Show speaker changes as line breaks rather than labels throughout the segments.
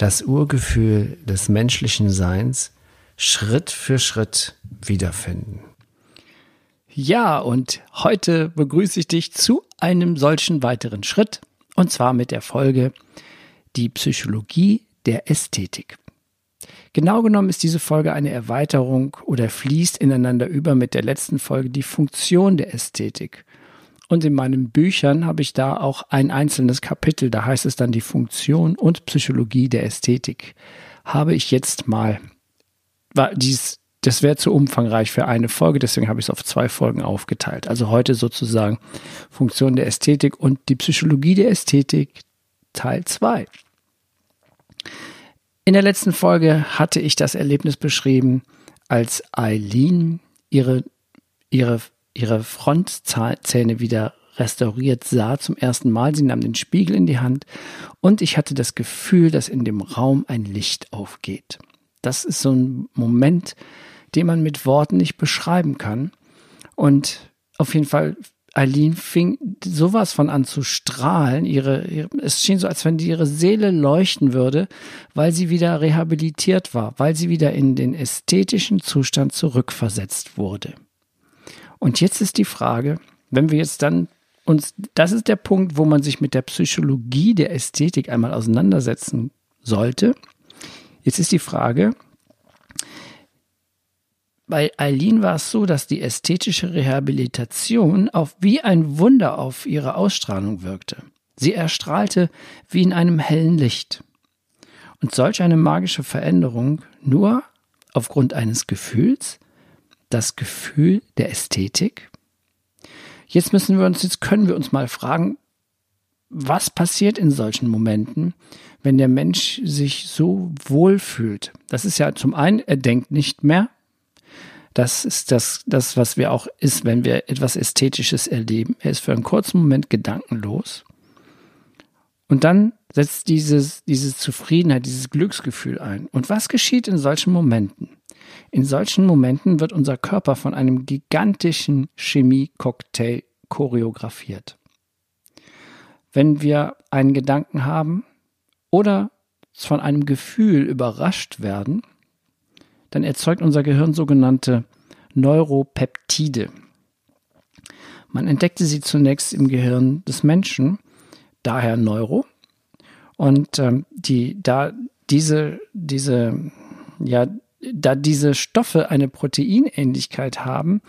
das Urgefühl des menschlichen Seins Schritt für Schritt wiederfinden.
Ja, und heute begrüße ich dich zu einem solchen weiteren Schritt, und zwar mit der Folge Die Psychologie der Ästhetik. Genau genommen ist diese Folge eine Erweiterung oder fließt ineinander über mit der letzten Folge die Funktion der Ästhetik. Und in meinen Büchern habe ich da auch ein einzelnes Kapitel, da heißt es dann die Funktion und Psychologie der Ästhetik. Habe ich jetzt mal, dies, das wäre zu umfangreich für eine Folge, deswegen habe ich es auf zwei Folgen aufgeteilt. Also heute sozusagen Funktion der Ästhetik und die Psychologie der Ästhetik Teil 2. In der letzten Folge hatte ich das Erlebnis beschrieben, als Eileen ihre, ihre ihre Frontzähne wieder restauriert sah zum ersten Mal. Sie nahm den Spiegel in die Hand und ich hatte das Gefühl, dass in dem Raum ein Licht aufgeht. Das ist so ein Moment, den man mit Worten nicht beschreiben kann. Und auf jeden Fall, Eileen fing sowas von an zu strahlen. Ihre, es schien so, als wenn ihre Seele leuchten würde, weil sie wieder rehabilitiert war, weil sie wieder in den ästhetischen Zustand zurückversetzt wurde. Und jetzt ist die Frage, wenn wir jetzt dann uns, das ist der Punkt, wo man sich mit der Psychologie der Ästhetik einmal auseinandersetzen sollte. Jetzt ist die Frage, bei Eileen war es so, dass die ästhetische Rehabilitation auf wie ein Wunder auf ihre Ausstrahlung wirkte. Sie erstrahlte wie in einem hellen Licht. Und solch eine magische Veränderung nur aufgrund eines Gefühls das Gefühl der Ästhetik. Jetzt müssen wir uns, jetzt können wir uns mal fragen, was passiert in solchen Momenten, wenn der Mensch sich so wohl fühlt? Das ist ja zum einen, er denkt nicht mehr. Das ist das, das, was wir auch ist, wenn wir etwas Ästhetisches erleben. Er ist für einen kurzen Moment gedankenlos. Und dann setzt dieses, diese Zufriedenheit, dieses Glücksgefühl ein. Und was geschieht in solchen Momenten? In solchen Momenten wird unser Körper von einem gigantischen Chemie-Cocktail choreografiert. Wenn wir einen Gedanken haben oder von einem Gefühl überrascht werden, dann erzeugt unser Gehirn sogenannte Neuropeptide. Man entdeckte sie zunächst im Gehirn des Menschen, daher Neuro. Und ähm, die, da diese, diese, ja, da diese Stoffe eine Proteinähnlichkeit haben,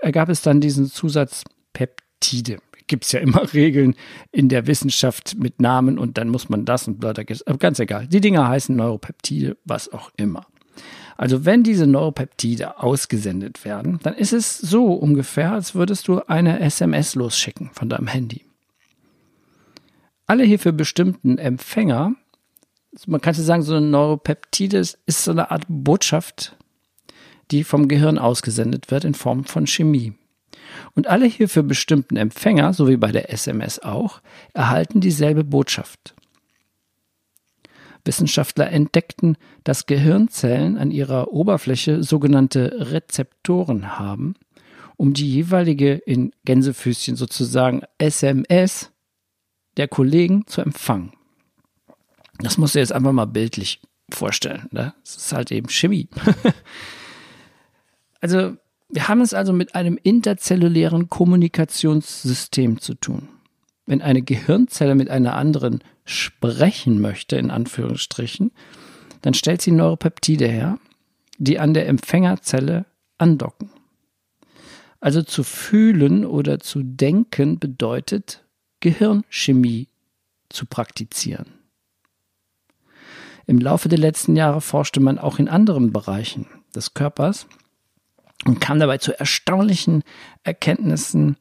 ergab es dann diesen Zusatz Peptide. Gibt es ja immer Regeln in der Wissenschaft mit Namen und dann muss man das und bla, ganz egal. Die Dinger heißen Neuropeptide, was auch immer. Also wenn diese Neuropeptide ausgesendet werden, dann ist es so ungefähr, als würdest du eine SMS losschicken von deinem Handy. Alle hierfür bestimmten Empfänger man kann sagen, so ein Neuropeptide ist so eine Art Botschaft, die vom Gehirn ausgesendet wird in Form von Chemie. Und alle hierfür bestimmten Empfänger, so wie bei der SMS auch, erhalten dieselbe Botschaft. Wissenschaftler entdeckten, dass Gehirnzellen an ihrer Oberfläche sogenannte Rezeptoren haben, um die jeweilige in Gänsefüßchen sozusagen SMS der Kollegen zu empfangen. Das musst du jetzt einfach mal bildlich vorstellen. Ne? Das ist halt eben Chemie. also, wir haben es also mit einem interzellulären Kommunikationssystem zu tun. Wenn eine Gehirnzelle mit einer anderen sprechen möchte, in Anführungsstrichen, dann stellt sie Neuropeptide her, die an der Empfängerzelle andocken. Also zu fühlen oder zu denken bedeutet Gehirnchemie zu praktizieren. Im Laufe der letzten Jahre forschte man auch in anderen Bereichen des Körpers und kam dabei zu erstaunlichen Erkenntnissen,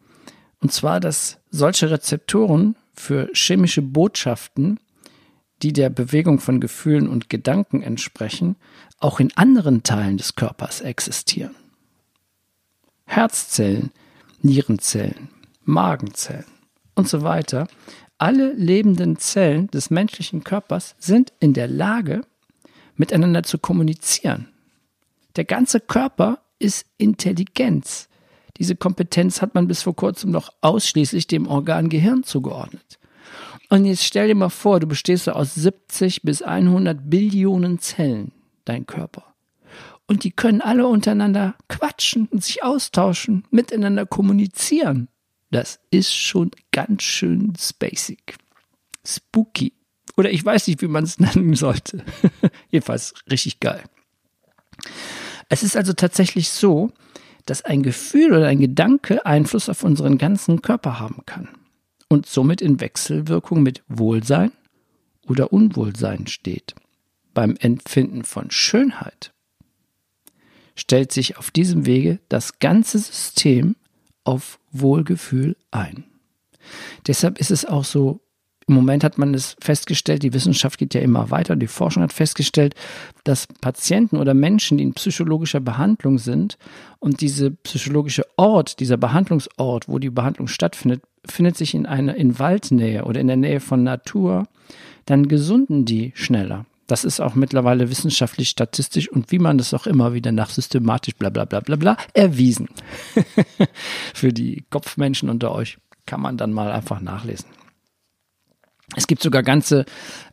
und zwar, dass solche Rezeptoren für chemische Botschaften die der Bewegung von Gefühlen und Gedanken entsprechen, auch in anderen Teilen des Körpers existieren. Herzzellen, Nierenzellen, Magenzellen und so weiter, alle lebenden Zellen des menschlichen Körpers sind in der Lage, miteinander zu kommunizieren. Der ganze Körper ist Intelligenz. Diese Kompetenz hat man bis vor kurzem noch ausschließlich dem Organ Gehirn zugeordnet. Und jetzt stell dir mal vor, du bestehst aus 70 bis 100 Billionen Zellen, dein Körper. Und die können alle untereinander quatschen und sich austauschen, miteinander kommunizieren. Das ist schon ganz schön spacig. Spooky. Oder ich weiß nicht, wie man es nennen sollte. Jedenfalls richtig geil. Es ist also tatsächlich so, dass ein Gefühl oder ein Gedanke Einfluss auf unseren ganzen Körper haben kann und somit in Wechselwirkung mit Wohlsein oder Unwohlsein steht. Beim Empfinden von Schönheit stellt sich auf diesem Wege das ganze System auf Wohlgefühl ein. Deshalb ist es auch so, im Moment hat man es festgestellt, die Wissenschaft geht ja immer weiter, die Forschung hat festgestellt, dass Patienten oder Menschen, die in psychologischer Behandlung sind und diese psychologische Ort, dieser Behandlungsort, wo die Behandlung stattfindet, findet sich in einer in Waldnähe oder in der Nähe von Natur, dann gesunden die schneller. Das ist auch mittlerweile wissenschaftlich, statistisch und wie man das auch immer wieder nach systematisch bla bla bla bla bla erwiesen. Für die Kopfmenschen unter euch kann man dann mal einfach nachlesen. Es gibt sogar ganze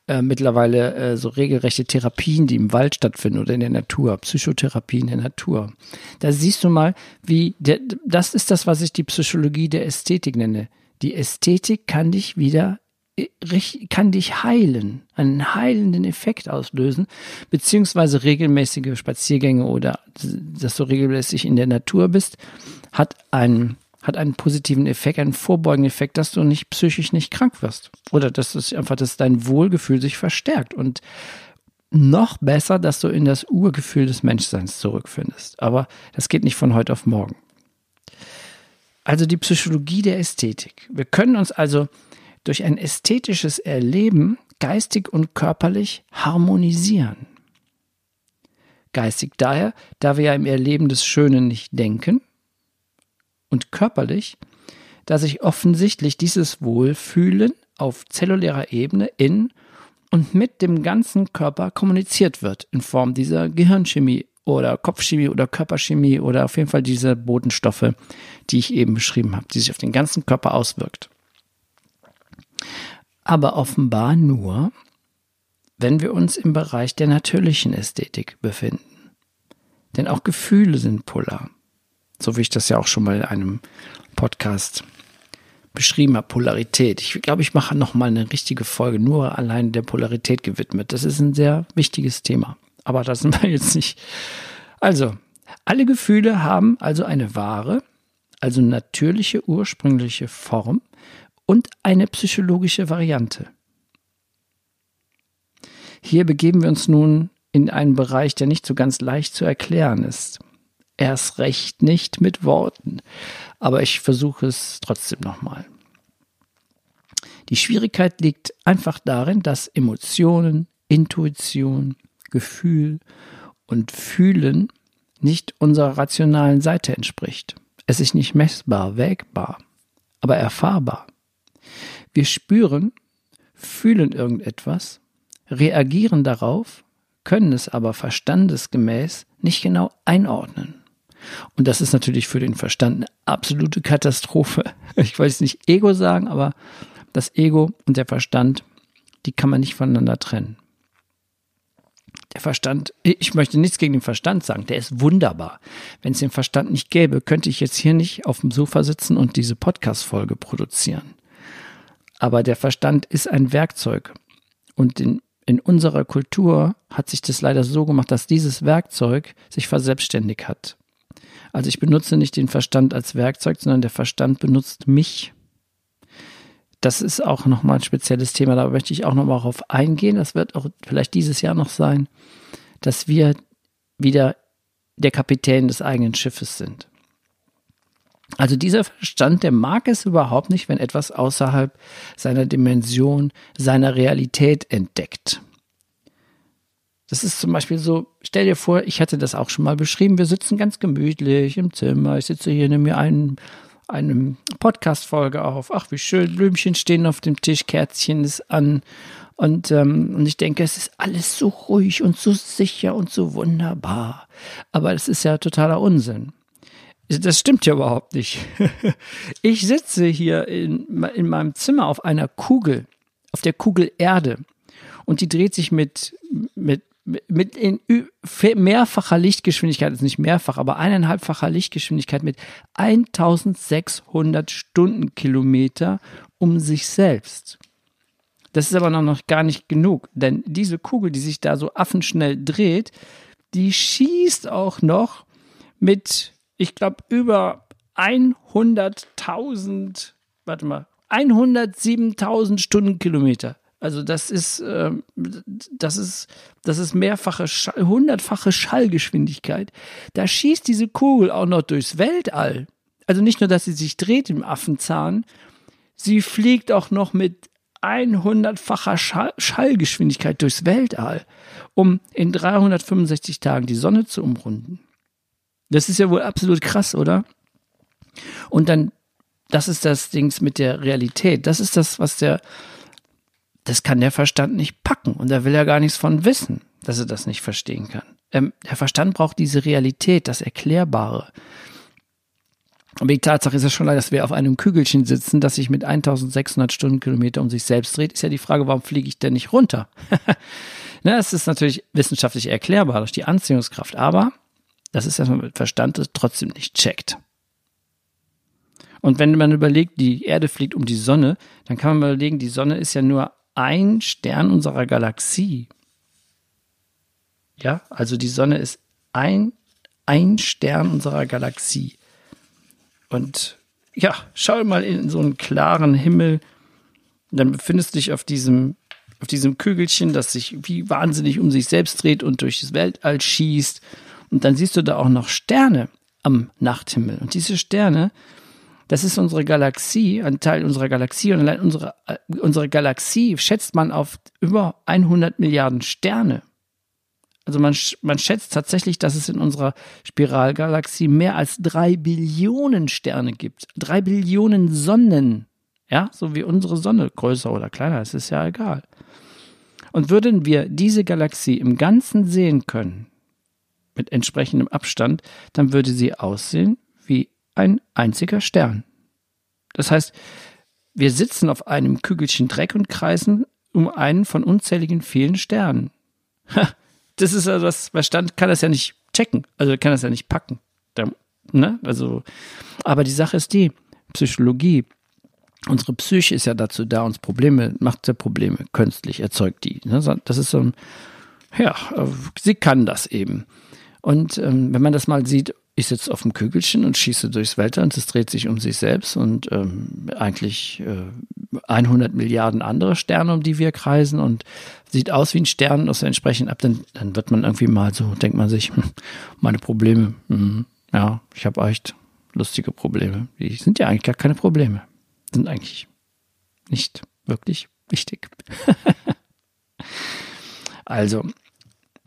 äh, mittlerweile äh, so regelrechte Therapien, die im Wald stattfinden oder in der Natur, Psychotherapie in der Natur. Da siehst du mal, wie der, das ist das, was ich die Psychologie der Ästhetik nenne. Die Ästhetik kann dich wieder kann dich heilen, einen heilenden Effekt auslösen, beziehungsweise regelmäßige Spaziergänge oder dass du regelmäßig in der Natur bist, hat einen, hat einen positiven Effekt, einen vorbeugenden Effekt, dass du nicht psychisch nicht krank wirst. Oder dass es einfach, dass dein Wohlgefühl sich verstärkt und noch besser, dass du in das Urgefühl des Menschseins zurückfindest. Aber das geht nicht von heute auf morgen. Also die Psychologie der Ästhetik. Wir können uns also durch ein ästhetisches Erleben geistig und körperlich harmonisieren. Geistig daher, da wir ja im Erleben des Schönen nicht denken, und körperlich, da sich offensichtlich dieses Wohlfühlen auf zellulärer Ebene in und mit dem ganzen Körper kommuniziert wird in Form dieser Gehirnchemie oder Kopfchemie oder Körperchemie oder auf jeden Fall diese Bodenstoffe, die ich eben beschrieben habe, die sich auf den ganzen Körper auswirkt aber offenbar nur, wenn wir uns im Bereich der natürlichen Ästhetik befinden. Denn auch Gefühle sind polar. So wie ich das ja auch schon mal in einem Podcast beschrieben habe, Polarität. Ich glaube, ich mache noch mal eine richtige Folge nur allein der Polarität gewidmet. Das ist ein sehr wichtiges Thema. Aber das sind wir jetzt nicht. Also, alle Gefühle haben also eine wahre, also natürliche ursprüngliche Form und eine psychologische Variante. Hier begeben wir uns nun in einen Bereich, der nicht so ganz leicht zu erklären ist. Erst recht nicht mit Worten, aber ich versuche es trotzdem nochmal. Die Schwierigkeit liegt einfach darin, dass Emotionen, Intuition, Gefühl und Fühlen nicht unserer rationalen Seite entspricht. Es ist nicht messbar, wägbar, aber erfahrbar. Wir spüren, fühlen irgendetwas, reagieren darauf, können es aber verstandesgemäß nicht genau einordnen. Und das ist natürlich für den Verstand eine absolute Katastrophe. Ich weiß nicht Ego sagen, aber das Ego und der Verstand, die kann man nicht voneinander trennen. Der Verstand, ich möchte nichts gegen den Verstand sagen, der ist wunderbar. Wenn es den Verstand nicht gäbe, könnte ich jetzt hier nicht auf dem Sofa sitzen und diese Podcast-Folge produzieren. Aber der Verstand ist ein Werkzeug. Und in, in unserer Kultur hat sich das leider so gemacht, dass dieses Werkzeug sich verselbstständigt hat. Also ich benutze nicht den Verstand als Werkzeug, sondern der Verstand benutzt mich. Das ist auch nochmal ein spezielles Thema, da möchte ich auch nochmal darauf eingehen. Das wird auch vielleicht dieses Jahr noch sein, dass wir wieder der Kapitän des eigenen Schiffes sind. Also dieser Verstand, der mag es überhaupt nicht, wenn etwas außerhalb seiner Dimension, seiner Realität entdeckt. Das ist zum Beispiel so, stell dir vor, ich hatte das auch schon mal beschrieben, wir sitzen ganz gemütlich im Zimmer, ich sitze hier, nehme mir einen, eine Podcast-Folge auf, ach wie schön, Blümchen stehen auf dem Tisch, Kerzchen ist an und, ähm, und ich denke, es ist alles so ruhig und so sicher und so wunderbar. Aber das ist ja totaler Unsinn. Das stimmt ja überhaupt nicht. Ich sitze hier in, in meinem Zimmer auf einer Kugel, auf der Kugel Erde. Und die dreht sich mit, mit, mit in mehrfacher Lichtgeschwindigkeit, also nicht mehrfach, aber eineinhalbfacher Lichtgeschwindigkeit mit 1600 Stundenkilometer um sich selbst. Das ist aber noch gar nicht genug, denn diese Kugel, die sich da so affenschnell dreht, die schießt auch noch mit ich glaube, über 100.000, warte mal, 107.000 Stundenkilometer. Also das ist, äh, das ist, das ist mehrfache, Schall, hundertfache Schallgeschwindigkeit. Da schießt diese Kugel auch noch durchs Weltall. Also nicht nur, dass sie sich dreht im Affenzahn, sie fliegt auch noch mit 100-facher Schall Schallgeschwindigkeit durchs Weltall, um in 365 Tagen die Sonne zu umrunden. Das ist ja wohl absolut krass, oder? Und dann, das ist das Ding mit der Realität. Das ist das, was der, das kann der Verstand nicht packen. Und da will er gar nichts von wissen, dass er das nicht verstehen kann. Ähm, der Verstand braucht diese Realität, das Erklärbare. Aber die Tatsache ist ja schon, dass wir auf einem Kügelchen sitzen, das sich mit 1600 Stundenkilometer um sich selbst dreht. Ist ja die Frage, warum fliege ich denn nicht runter? ne, es ist natürlich wissenschaftlich erklärbar durch die Anziehungskraft. Aber das ist erstmal mit Verstand, das trotzdem nicht checkt. Und wenn man überlegt, die Erde fliegt um die Sonne, dann kann man überlegen, die Sonne ist ja nur ein Stern unserer Galaxie. Ja, also die Sonne ist ein, ein Stern unserer Galaxie. Und ja, schau mal in so einen klaren Himmel. Dann befindest du dich auf diesem, auf diesem Kügelchen, das sich wie wahnsinnig um sich selbst dreht und durch das Weltall schießt. Und dann siehst du da auch noch Sterne am Nachthimmel. Und diese Sterne, das ist unsere Galaxie, ein Teil unserer Galaxie. Und allein unsere, äh, unsere Galaxie schätzt man auf über 100 Milliarden Sterne. Also man, man schätzt tatsächlich, dass es in unserer Spiralgalaxie mehr als drei Billionen Sterne gibt. Drei Billionen Sonnen. Ja, so wie unsere Sonne, größer oder kleiner, es ist ja egal. Und würden wir diese Galaxie im Ganzen sehen können, mit entsprechendem Abstand, dann würde sie aussehen wie ein einziger Stern. Das heißt, wir sitzen auf einem Kügelchen Dreck und kreisen um einen von unzähligen vielen Sternen. das ist also das, Verstand kann das ja nicht checken, also kann das ja nicht packen. Da, ne? Also, aber die Sache ist die, Psychologie, unsere Psyche ist ja dazu da, uns Probleme, macht ja Probleme künstlich, erzeugt die. Ne? Das ist so ein, ja, sie kann das eben. Und ähm, wenn man das mal sieht, ich sitze auf dem Kügelchen und schieße durchs Weltall und es dreht sich um sich selbst und ähm, eigentlich äh, 100 Milliarden andere Sterne, um die wir kreisen und sieht aus wie ein Stern aus entsprechend ab, dann, dann wird man irgendwie mal so, denkt man sich, hm, meine Probleme, hm, ja, ich habe echt lustige Probleme. Die sind ja eigentlich gar keine Probleme. Sind eigentlich nicht wirklich wichtig. also,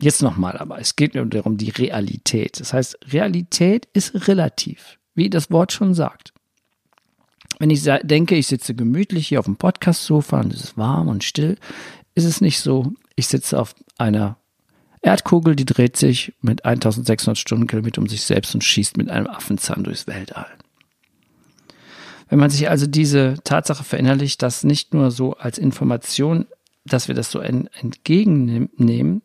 Jetzt nochmal, aber es geht nur darum, die Realität. Das heißt, Realität ist relativ, wie das Wort schon sagt. Wenn ich denke, ich sitze gemütlich hier auf dem Podcast-Sofa und es ist warm und still, ist es nicht so. Ich sitze auf einer Erdkugel, die dreht sich mit 1600 Stundenkilometer um sich selbst und schießt mit einem Affenzahn durchs Weltall. Wenn man sich also diese Tatsache verinnerlicht, dass nicht nur so als Information, dass wir das so entgegennehmen,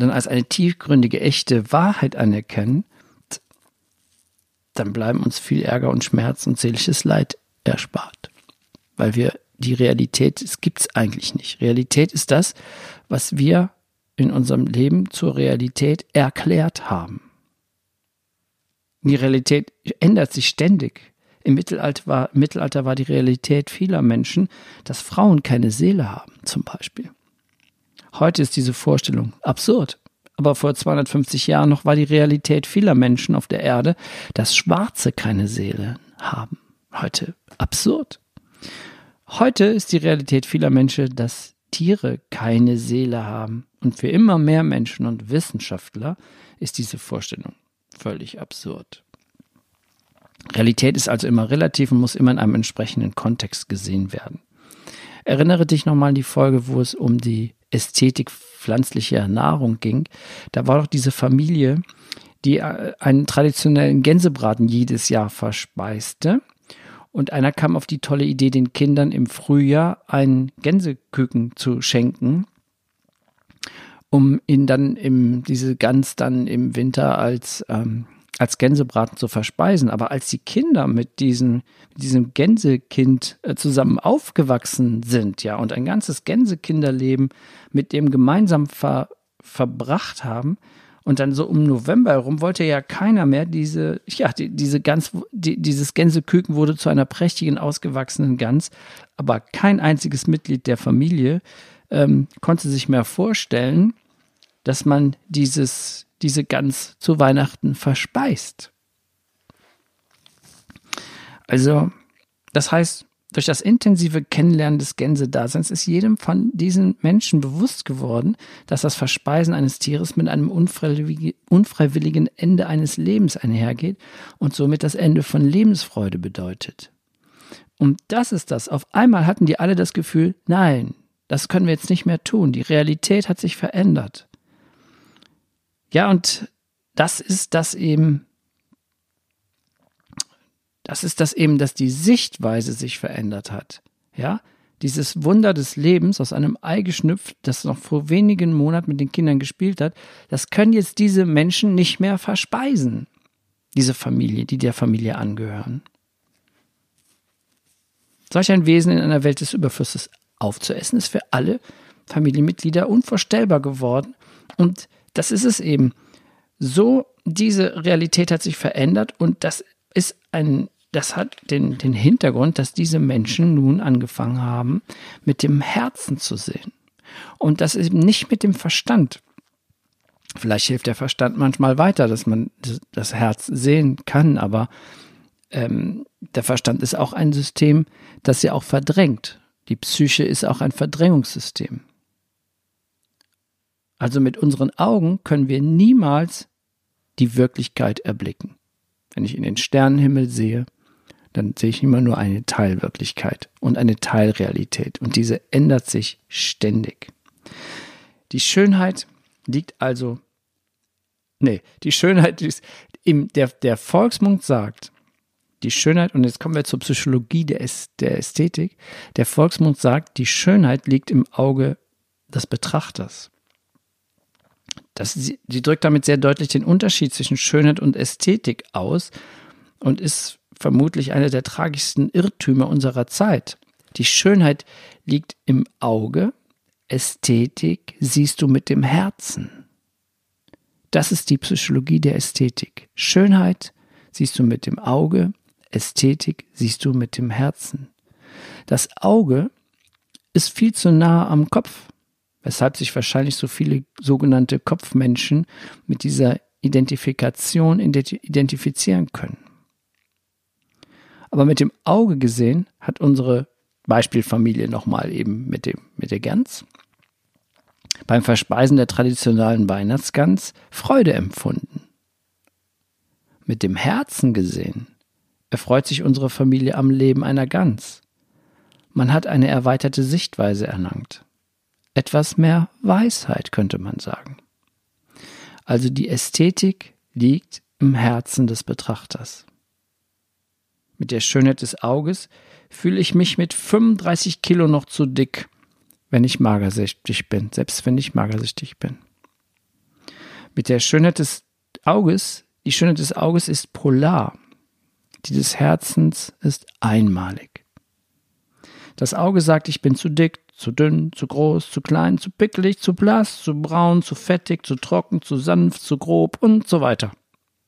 dann als eine tiefgründige, echte Wahrheit anerkennen, dann bleiben uns viel Ärger und Schmerz und seelisches Leid erspart. Weil wir die Realität, es gibt es eigentlich nicht. Realität ist das, was wir in unserem Leben zur Realität erklärt haben. Die Realität ändert sich ständig. Im Mittelalter war, Im Mittelalter war die Realität vieler Menschen, dass Frauen keine Seele haben, zum Beispiel. Heute ist diese Vorstellung absurd. aber vor 250 Jahren noch war die Realität vieler Menschen auf der Erde, dass Schwarze keine Seele haben. Heute absurd. Heute ist die Realität vieler Menschen, dass Tiere keine Seele haben. Und für immer mehr Menschen und Wissenschaftler ist diese Vorstellung völlig absurd. Realität ist also immer relativ und muss immer in einem entsprechenden Kontext gesehen werden. Erinnere dich nochmal an die Folge, wo es um die Ästhetik pflanzlicher Nahrung ging. Da war doch diese Familie, die äh, einen traditionellen Gänsebraten jedes Jahr verspeiste. Und einer kam auf die tolle Idee, den Kindern im Frühjahr einen Gänseküken zu schenken, um ihn dann im, diese Gans dann im Winter als ähm, als Gänsebraten zu verspeisen. Aber als die Kinder mit diesem, mit diesem Gänsekind äh, zusammen aufgewachsen sind, ja, und ein ganzes Gänsekinderleben mit dem gemeinsam ver, verbracht haben, und dann so um November herum wollte ja keiner mehr diese, ja, die, diese Gans, die, dieses Gänseküken wurde zu einer prächtigen, ausgewachsenen Gans, aber kein einziges Mitglied der Familie ähm, konnte sich mehr vorstellen, dass man dieses, diese Gans zu Weihnachten verspeist. Also, das heißt, durch das intensive Kennenlernen des Gänsedaseins ist jedem von diesen Menschen bewusst geworden, dass das Verspeisen eines Tieres mit einem unfreiwilligen Ende eines Lebens einhergeht und somit das Ende von Lebensfreude bedeutet. Und das ist das. Auf einmal hatten die alle das Gefühl, nein, das können wir jetzt nicht mehr tun. Die Realität hat sich verändert. Ja, und das ist das eben, das ist das eben, dass die Sichtweise sich verändert hat. Ja, dieses Wunder des Lebens aus einem Ei geschnüpft, das noch vor wenigen Monaten mit den Kindern gespielt hat, das können jetzt diese Menschen nicht mehr verspeisen. Diese Familie, die der Familie angehören. Solch ein Wesen in einer Welt des Überflusses aufzuessen, ist für alle Familienmitglieder unvorstellbar geworden. Und das ist es eben. So, diese Realität hat sich verändert und das ist ein, das hat den, den Hintergrund, dass diese Menschen nun angefangen haben, mit dem Herzen zu sehen. Und das eben nicht mit dem Verstand. Vielleicht hilft der Verstand manchmal weiter, dass man das Herz sehen kann, aber ähm, der Verstand ist auch ein System, das ja auch verdrängt. Die Psyche ist auch ein Verdrängungssystem. Also mit unseren Augen können wir niemals die Wirklichkeit erblicken. Wenn ich in den Sternenhimmel sehe, dann sehe ich immer nur eine Teilwirklichkeit und eine Teilrealität. Und diese ändert sich ständig. Die Schönheit liegt also, nee, die Schönheit ist, im, der, der Volksmund sagt, die Schönheit, und jetzt kommen wir zur Psychologie der, der Ästhetik, der Volksmund sagt, die Schönheit liegt im Auge des Betrachters. Das, sie, sie drückt damit sehr deutlich den Unterschied zwischen Schönheit und Ästhetik aus und ist vermutlich einer der tragischsten Irrtümer unserer Zeit. Die Schönheit liegt im Auge, Ästhetik siehst du mit dem Herzen. Das ist die Psychologie der Ästhetik. Schönheit siehst du mit dem Auge, Ästhetik siehst du mit dem Herzen. Das Auge ist viel zu nah am Kopf weshalb sich wahrscheinlich so viele sogenannte Kopfmenschen mit dieser Identifikation identifizieren können. Aber mit dem Auge gesehen hat unsere Beispielfamilie nochmal eben mit, dem, mit der Gans beim Verspeisen der traditionellen Weihnachtsgans Freude empfunden. Mit dem Herzen gesehen erfreut sich unsere Familie am Leben einer Gans. Man hat eine erweiterte Sichtweise erlangt etwas mehr Weisheit, könnte man sagen. Also die Ästhetik liegt im Herzen des Betrachters. Mit der Schönheit des Auges fühle ich mich mit 35 Kilo noch zu dick, wenn ich magersüchtig bin, selbst wenn ich magersüchtig bin. Mit der Schönheit des Auges, die Schönheit des Auges ist polar, die des Herzens ist einmalig. Das Auge sagt, ich bin zu dick, zu dünn, zu groß, zu klein, zu pickelig, zu blass, zu braun, zu fettig, zu trocken, zu sanft, zu grob und so weiter.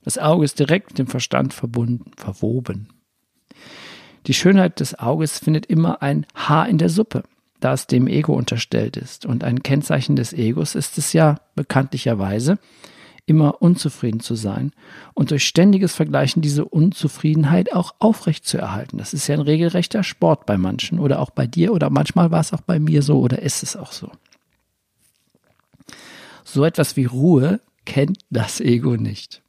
Das Auge ist direkt mit dem Verstand verbunden, verwoben. Die Schönheit des Auges findet immer ein Haar in der Suppe. da es dem Ego unterstellt ist. Und ein Kennzeichen des Egos ist es ja bekanntlicherweise, immer unzufrieden zu sein und durch ständiges Vergleichen diese Unzufriedenheit auch aufrecht zu erhalten. Das ist ja ein regelrechter Sport bei manchen oder auch bei dir oder manchmal war es auch bei mir so oder ist es auch so. So etwas wie Ruhe kennt das Ego nicht.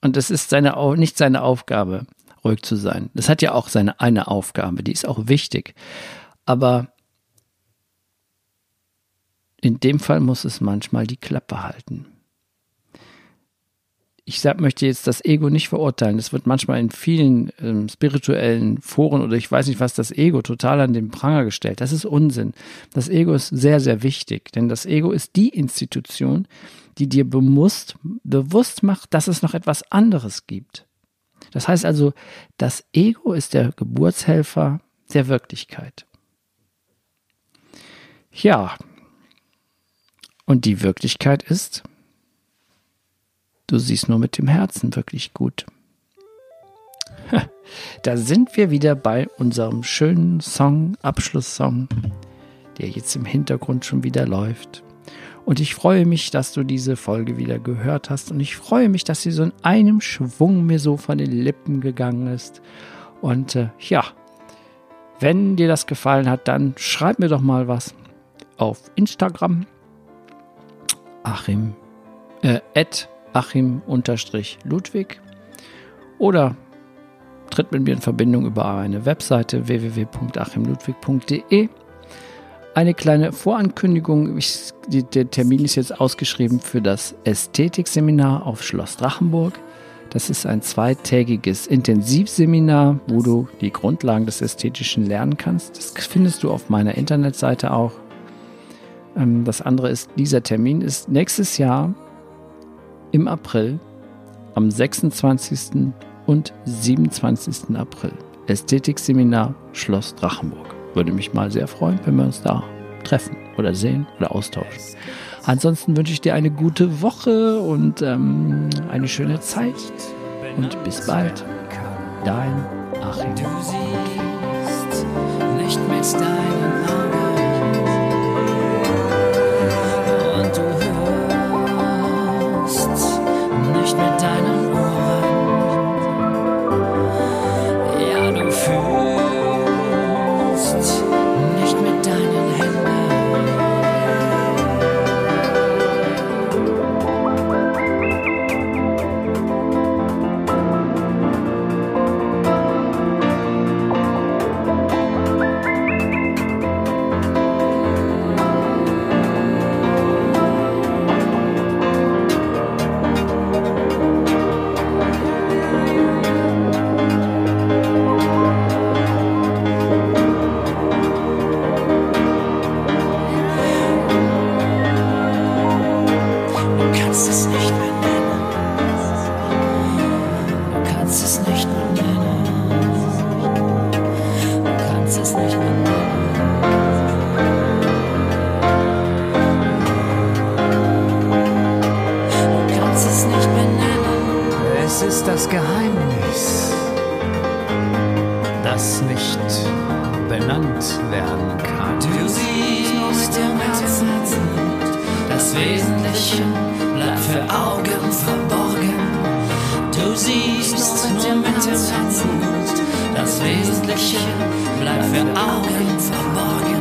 Und es ist seine, nicht seine Aufgabe, ruhig zu sein. Das hat ja auch seine eine Aufgabe, die ist auch wichtig. Aber in dem Fall muss es manchmal die Klappe halten ich sag, möchte jetzt das Ego nicht verurteilen. Es wird manchmal in vielen ähm, spirituellen Foren oder ich weiß nicht was, das Ego total an den Pranger gestellt. Das ist Unsinn. Das Ego ist sehr, sehr wichtig, denn das Ego ist die Institution, die dir bewusst, bewusst macht, dass es noch etwas anderes gibt. Das heißt also, das Ego ist der Geburtshelfer der Wirklichkeit. Ja, und die Wirklichkeit ist, Du siehst nur mit dem Herzen wirklich gut. Da sind wir wieder bei unserem schönen Song, Abschlusssong, der jetzt im Hintergrund schon wieder läuft. Und ich freue mich, dass du diese Folge wieder gehört hast. Und ich freue mich, dass sie so in einem Schwung mir so von den Lippen gegangen ist. Und äh, ja, wenn dir das gefallen hat, dann schreib mir doch mal was auf Instagram. Achim, äh, at Achim-Ludwig oder tritt mit mir in Verbindung über eine Webseite www.achimludwig.de. Eine kleine Vorankündigung, ich, der Termin ist jetzt ausgeschrieben für das Ästhetikseminar auf Schloss Drachenburg. Das ist ein zweitägiges Intensivseminar, wo du die Grundlagen des Ästhetischen lernen kannst. Das findest du auf meiner Internetseite auch. Ähm, das andere ist, dieser Termin ist nächstes Jahr im April, am 26. und 27. April. Ästhetikseminar Schloss Drachenburg. Würde mich mal sehr freuen, wenn wir uns da treffen oder sehen oder austauschen. Ansonsten wünsche ich dir eine gute Woche und ähm, eine schöne Zeit. Und bis bald. Dein Achim. Du siehst nicht mit deinen
das
für Augen verborgen. Du siehst nur mit dem Herzen, das Wesentliche bleibt für Augen verborgen.